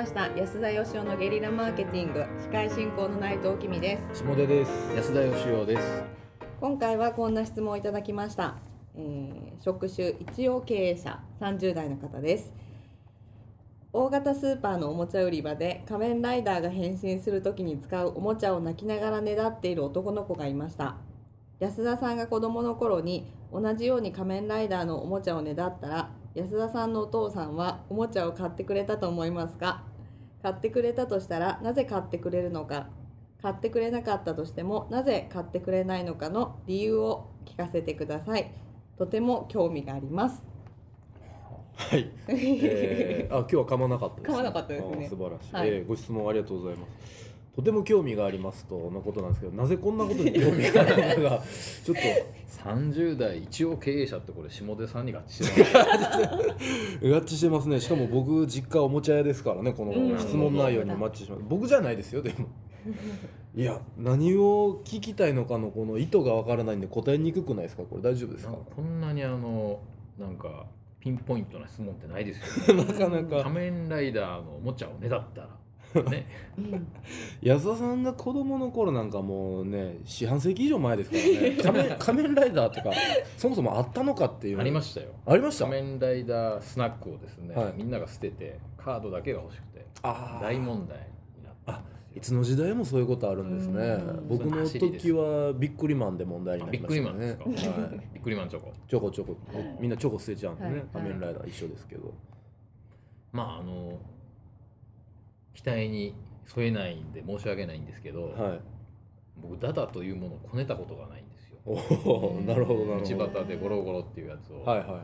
ました。安田義雄のゲリラマーケティング。司会進行の内藤きみです。下出です。安田義雄です。今回はこんな質問をいただきました、えー、職種一応経営者。30代の方です。大型スーパーのおもちゃ売り場で仮面ライダーが変身する時に使うおもちゃを泣きながらねだっている男の子がいました。安田さんが子供の頃に同じように仮面ライダーのおもちゃをねだったら安田さんのお父さんはおもちゃを買ってくれたと思いますか？買ってくれたとしたらなぜ買ってくれるのか。買ってくれなかったとしてもなぜ買ってくれないのかの理由を聞かせてください。とても興味があります。はい、えー、あ今日は噛まなかったです、噛まなかったですね。あ素晴らしい、はい。えーご質問ありがとうございますとても興味がありますとのことなんですけどなぜこんなことに興味があるのかが ちょっ30代一応経営者ってこれ下出さんに合致してますと合致してますね。しかも僕実家おもちゃ屋ですからねこうん。の質問内容にマッチします。僕じゃないですよでも。いや何を聞きたいのかのこの意図がわからないんで答えにくくないですか？これ大丈夫ですかこんなにあのなんかピンポイントな質問ってないですよね。なかなか。仮面ライダーのおもちゃをねだったらね。うん。安田さんが子供の頃なんかもうね四半世紀以上前ですからね。仮面 仮面ライダーとかそもそもあったのかっていう。ありまししたよ。ありました？仮面ライダースナックをですね、はい。みんなが捨ててカードだけが欲しくてあー。大問題になったんいつの時代もそういうことあるんですね。うん。僕の時はビックリマンで問題になりましたね。クリマンですか、はい、ビックリマンチョコ。ちょこちょこみんなチョコ捨てちゃうんでね、はい。仮面ライダー一緒ですけど。まああの期待に添えないんで申し訳ないんですけど、はい。僕ダダというものをこねたことがないんですよ。おお なるほどなる道ほど。端でゴロゴロっていうやつを、はいはいはい。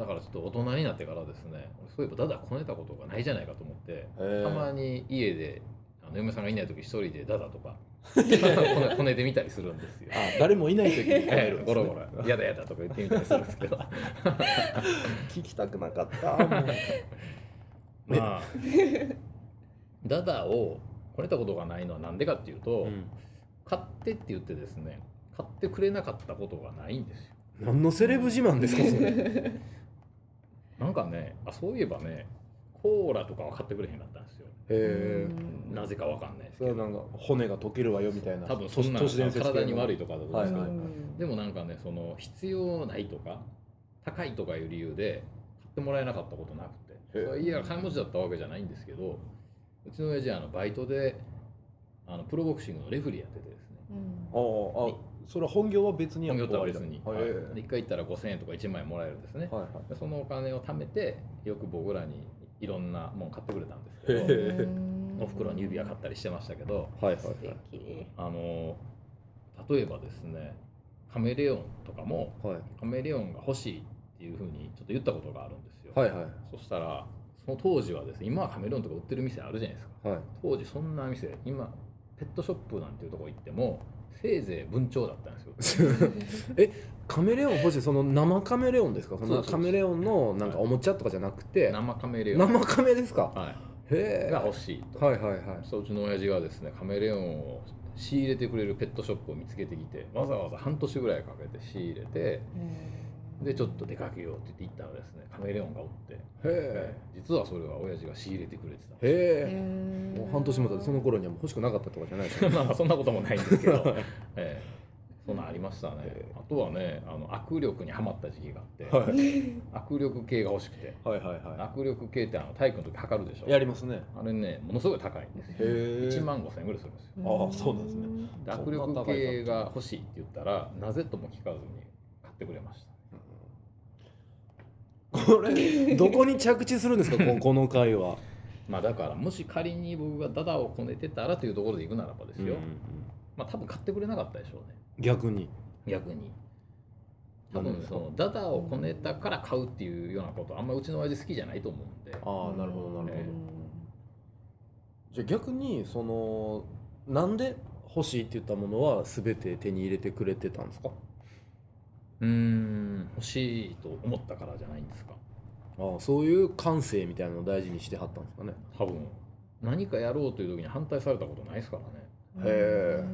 だからちょっと大人になってからですねそういえばダダこねたことがないじゃないかと思って、たまに家であの嫁さんがいない時一人でダダとか こね こねてみたりするんですよ。あ誰もいない時にえええゴロゴロ「やだやだ」とか言ってみたりするんですけど。聞きたくなかった。まあダダをこねたことがないのはなんでかっていうと、うん。買ってって言ってですね買ってくれなかったことがないんですよ。何のセレブ自慢ですかそれ。なんかねあそういえばねコーラとかは買ってくれへんかったんですよ。へえ。なぜかわかんないですそけどなんか骨が溶けるわよみたいな。多分そんな。体に悪いとかだと思うんですけど、はいはいでもなんかねその必要ないとか高いとかいう理由で買ってもらえなかったことなくて。へえ。それ家が金持ちだったわけじゃないんですけどうちの親父はあのバイトであのプロボクシングのレフェリーやっててですね。あああそれは本業は別に本業とは別に、はいはい。で1回行ったら5000円とか1万円もらえるんですね、はいはい。でそのお金を貯めてよく僕らにいろんなもん買ってくれたんですけどおふくろに指輪買ったりしてましたけどはいはい素はい。敵。あの例えばですねカメレオンとかもはい。カメレオンが欲しいっていうふうにちょっと言ったことがあるんですよ、はいはい。そしたらその当時はですね今はカメレオンとか売ってる店あるじゃないですか。はい。当時そんな店今ペットショップなんていうとこ行ってもせいぜい文鳥だったんですよ。えカメレオン欲しいその生カメレオンですか？そのカメレオンのなんかおもちゃとかじゃなくて？生カメレオン、生カメですか？はへい、がえ欲しいと、はいはいはい。そううちの親父がですねカメレオンを仕入れてくれるペットショップを見つけてきてわざわざ半年ぐらいかけて仕入れてでちょっと出かけようって言って行ったらですね。カメレオンがおって、へえ。実はそれは親父が仕入れてくれてたへえ。もう半年も経ってその頃にはもう欲しくなかったとかじゃないですかまあまあそんなこともないんですけど、ええ。そんなんありましたね。ええ。あとはねあの握力にはまった時期があって、はい。握力計が欲しくて。はいはいは握力計ってあの体育の時測るでしょ。いやりますね。あれねものすごい高いんですよ。へえ。1万5000円ぐらいするんですよ。ああそうなんですね。で握力計が欲しいって言ったらなぜとも聞かずに買ってくれましたこれどこに着地するんですか？こ この回は。まあだからもし仮に僕がダダをこねてたらというところで行くならばですよ、うんうんまあ多分買ってくれなかったでしょうね。逆に。逆に。多分そのダダをこねたから買うっていうようなことあんまうちの親父好きじゃないと思うんで。ああなるほどなるほど、え。じゃあ逆にそのなんで欲しいって言ったものは全て手に入れてくれてたんですか？うーん。欲しいと思ったからじゃないんですか？ああそういう感性みたいなのを大事にしてはったんですかね。多分。何かやろうという時に反対されたことないですからね。へ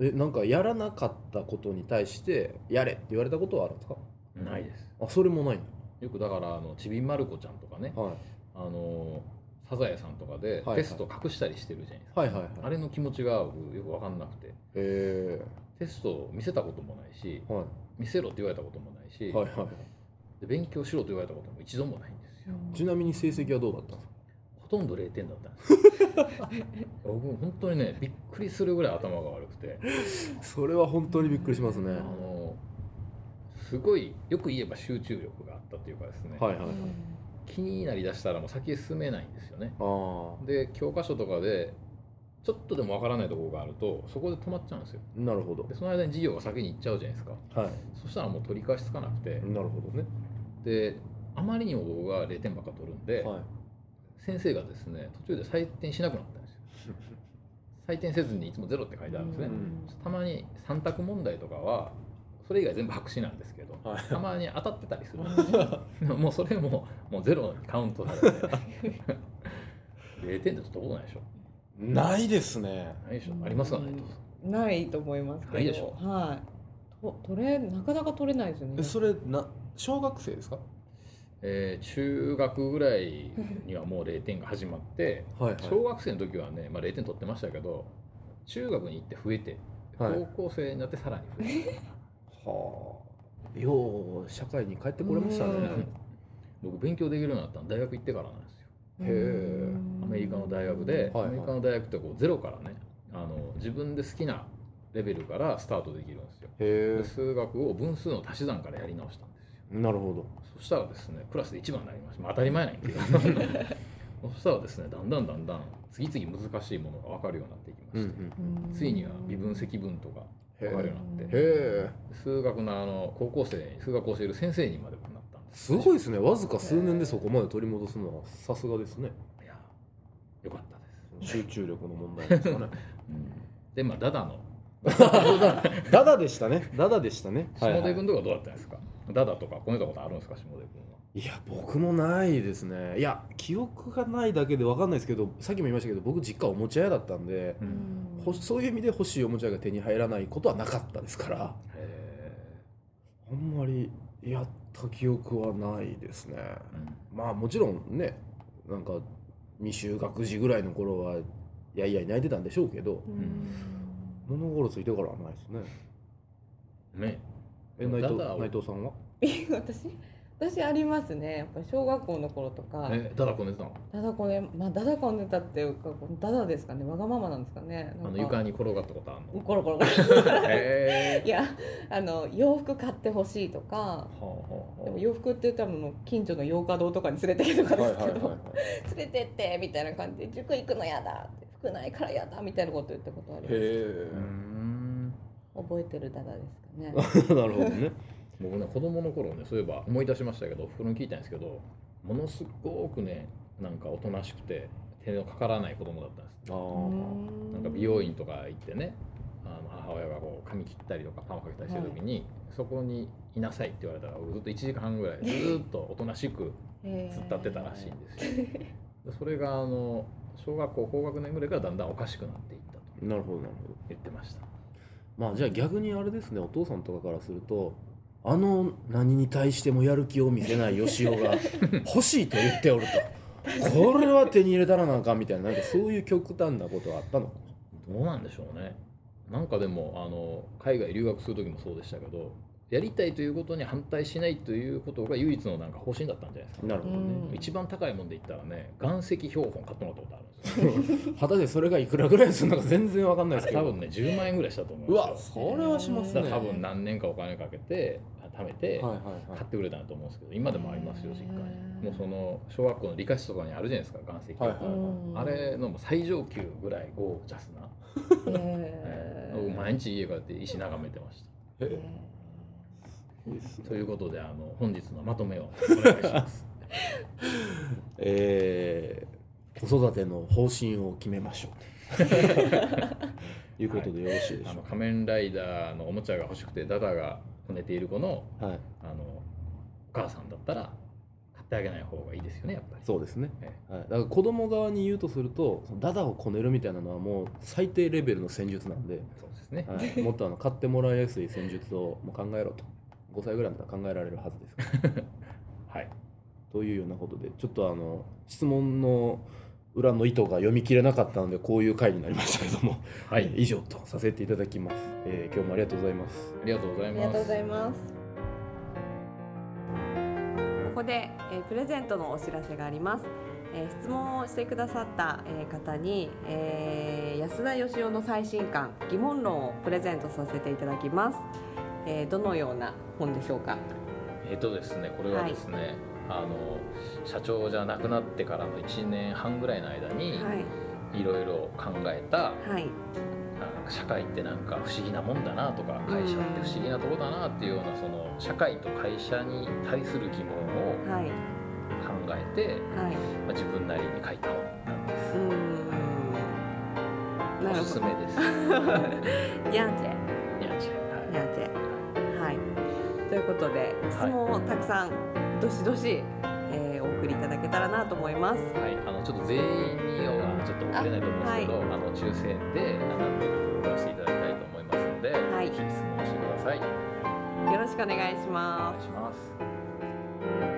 え。なんかやらなかったことに対してやれって言われたことはあるんですか？ないです。あそれもないんよくだからあのちびまる子ちゃんとかねだはい。あのサザエさんとかではいテスト隠したりしてるじゃないですか、はいはいはい。あれの気持ちが僕よく分かんなくて。へテストを見せたこともないしえはい。見せろって言われたこともないし、はいはいで勉強しろと言われたことも一度もないんですよ。ちなみに成績はどうだったんですか？ほとんど0点だったんです。よ 僕本当にねびっくりするぐらい頭が悪くて。それは本当にびっくりしますね。あのすごいよく言えば集中力があったっていうかですね、はいはいはい。気になりだしたらもう先へ進めないんですよね。あで教科書とかでちょっとでもわからないところがあるとそこで止まっちゃうんですよ。あなるほど。でその間に授業が先に行っちゃうじゃないですか。はい。そしたらもう取り返しつかなくて。なるほどね。であまりにも僕が0点ばっか取るんで、はい。先生がですね途中で採点しなくなったんですよ。採点せずにいつもゼロって書いてあるんですね、うん。たまに3択問題とかはそれ以外全部白紙なんですけど、はい。たまに当たってたりするんですよ。もうそれももうゼロにカウントされて0点って取ったことないでしょないですね。ないでしょ。ありますかないとないと思いますけど。ないでしょ。はい。と取れなかなか取れないですよね。えそれな小学生ですか？えー中学ぐらいにはもう0点が始まって はい小学生の時はね、まあ、0点取ってましたけど中学に行って増えてはい。高校生になってさらに増えて、はあ。よう社会に帰ってこれましたね。うん。僕勉強できるようになったの。大学行ってからなんですよ。へえアメリカの大学で、アメリカの大学ってこうゼロからねあの自分で好きなレベルからスタートできるんですよ。へで数学を分数の足し算からやり直したんですよ。えなるほど。そしたらですねクラスで一番になりました、まあ、当たり前なんやけど。そしたらですねだんだんだんだん次々難しいものが分かるようになっていきまして、うんついには微分積分とか分かるようになって。へえ数学のあの高校生に数学を教える先生にまでなったんですすごいですね。わずか数年でそこまで取り戻すのはさすがですねよかったです、集中力の問題ですかね。でまあダダの。ダダでしたね。ダダでしたね。下出君はとかどうだったんですか、ダダとかこねたことあるんですか？下出君は。いや僕もないですね。いや記憶がないだけで分かんないですけどさっきも言いましたけど僕実家おもちゃ屋だったんで、ほそういう意味で欲しいおもちゃが手に入らないことはなかったですから。へあんまりやった記憶はないですね。え、まあもちろんねなんか未就学児ぐらいの頃はやいやい泣いてたんでしょうけど物心ついてからはないですね。ね。え内藤内藤さんは？私？私ありますね。やっぱり小学校の頃とか。えダダこねてたの？ダダこねまあダダこねたっていうかダダですかね。わがままなんですかね。あの床に転がったことあるの？コロコロ え。いやあの洋服買ってほしいとか。でも洋服って言ったらもう近所の洋華堂とかに連れてけとかですけど、連れてってみたいな感じで塾行くのやだ服ないからやだみたいなこと言ったことあります。覚えてるダダですかね。え なるほどね僕ね子供の頃ねそういえば思い出しましたけどお風呂に聞いたんですけどものすごくねなんかおとなしくて手のかからない子供だったんです。あうなんか美容院とか行ってねあの母親がこう髪切ったりとかパンをかけたりしてる時に、そこにいなさいって言われたら僕ずっと1時間半ぐらいずっとおとなしく突っ立ってたらしいんですよ。でそれがあの小学校高学年ぐらいからだんだんおかしくなっていったとあなるほどなるほど。言ってました。まあじゃあ逆にあれですねお父さんとかからするとあの何に対してもやる気を見せない吉尾が 欲しいと言っておると。これは手に入れたらなあかんみたいななんかそういう極端なことはあったの？どうなんでしょうね。なんかでもあの海外留学する時もそうでしたけどやりたいということに反対しないということが唯一のなんか方針だったんじゃないですか、なるほどね。うん。一番高いもんで言ったらね岩石標本買ってもらったことあるんですよ。果たしてそれがいくらぐらいするのか全然わかんないですけど。多分ね10万円ぐらいしたと思うんうわそれはしますね。多分何年かお金かけて貯めて買ってくれたんだと思うんですけど今でもありますよ実家に。もうその小学校の理科室とかにあるじゃないですか岩石標本、はいはいうん。あれのもう最上級ぐらいゴージャスな、へー。僕毎日家帰って石眺めてました。えいいですねということであの本日のまとめをお願いします。えー子育ての方針を決めましょう。と いうことでよろしいでしょあの仮面ライダーのおもちゃが欲しくてダダがこねている子のうかはい。あのお母さんだったら買ってあげない方がいいですよねやっぱり。そうですね。えはい、だから子供側に言うとするとダダをこねるみたいなのはもう最低レベルの戦術なんで、そうですね、はい、もっとあの買ってもらいやすい戦術をもう考えろと5歳ぐらいだったら考えられるはずです。か らはい。というようなことでちょっとあの質問の裏の意図が読み切れなかったのでこういう回になりましたけども、はい。え ー以上とさせていただきます、えー今日もありがとうございます。ありがとうございます。ありがとうございます。ここで、えープレゼントのお知らせがあります。えー質問をしてくださった、えー方に、えー安田義雄の最新刊疑問論をプレゼントさせていただきます。えーどのような本でしょうか？えっ、とですねこれはですね、あの社長じゃなくなってからの1年半ぐらいの間にはい。いろいろ考えたはい。社会ってなんか不思議なもんだなとか会社って不思議なとこだなっていうようなその社会と会社に対する疑問をはい。考えて、はい。まあ、自分なりに書いた本なんです。お。すすめです。にゃんちにゃんにゃんちことで質問をたくさんどしどし、えーお送りいただけたらなと思います。はい、あのちょっと全員にはちょっと送れないと思うんですけど、あ,、の抽選で何名か送らせていただきたいと思いますので、はいぜひ質問してください。よろしくお願いしおま願いします。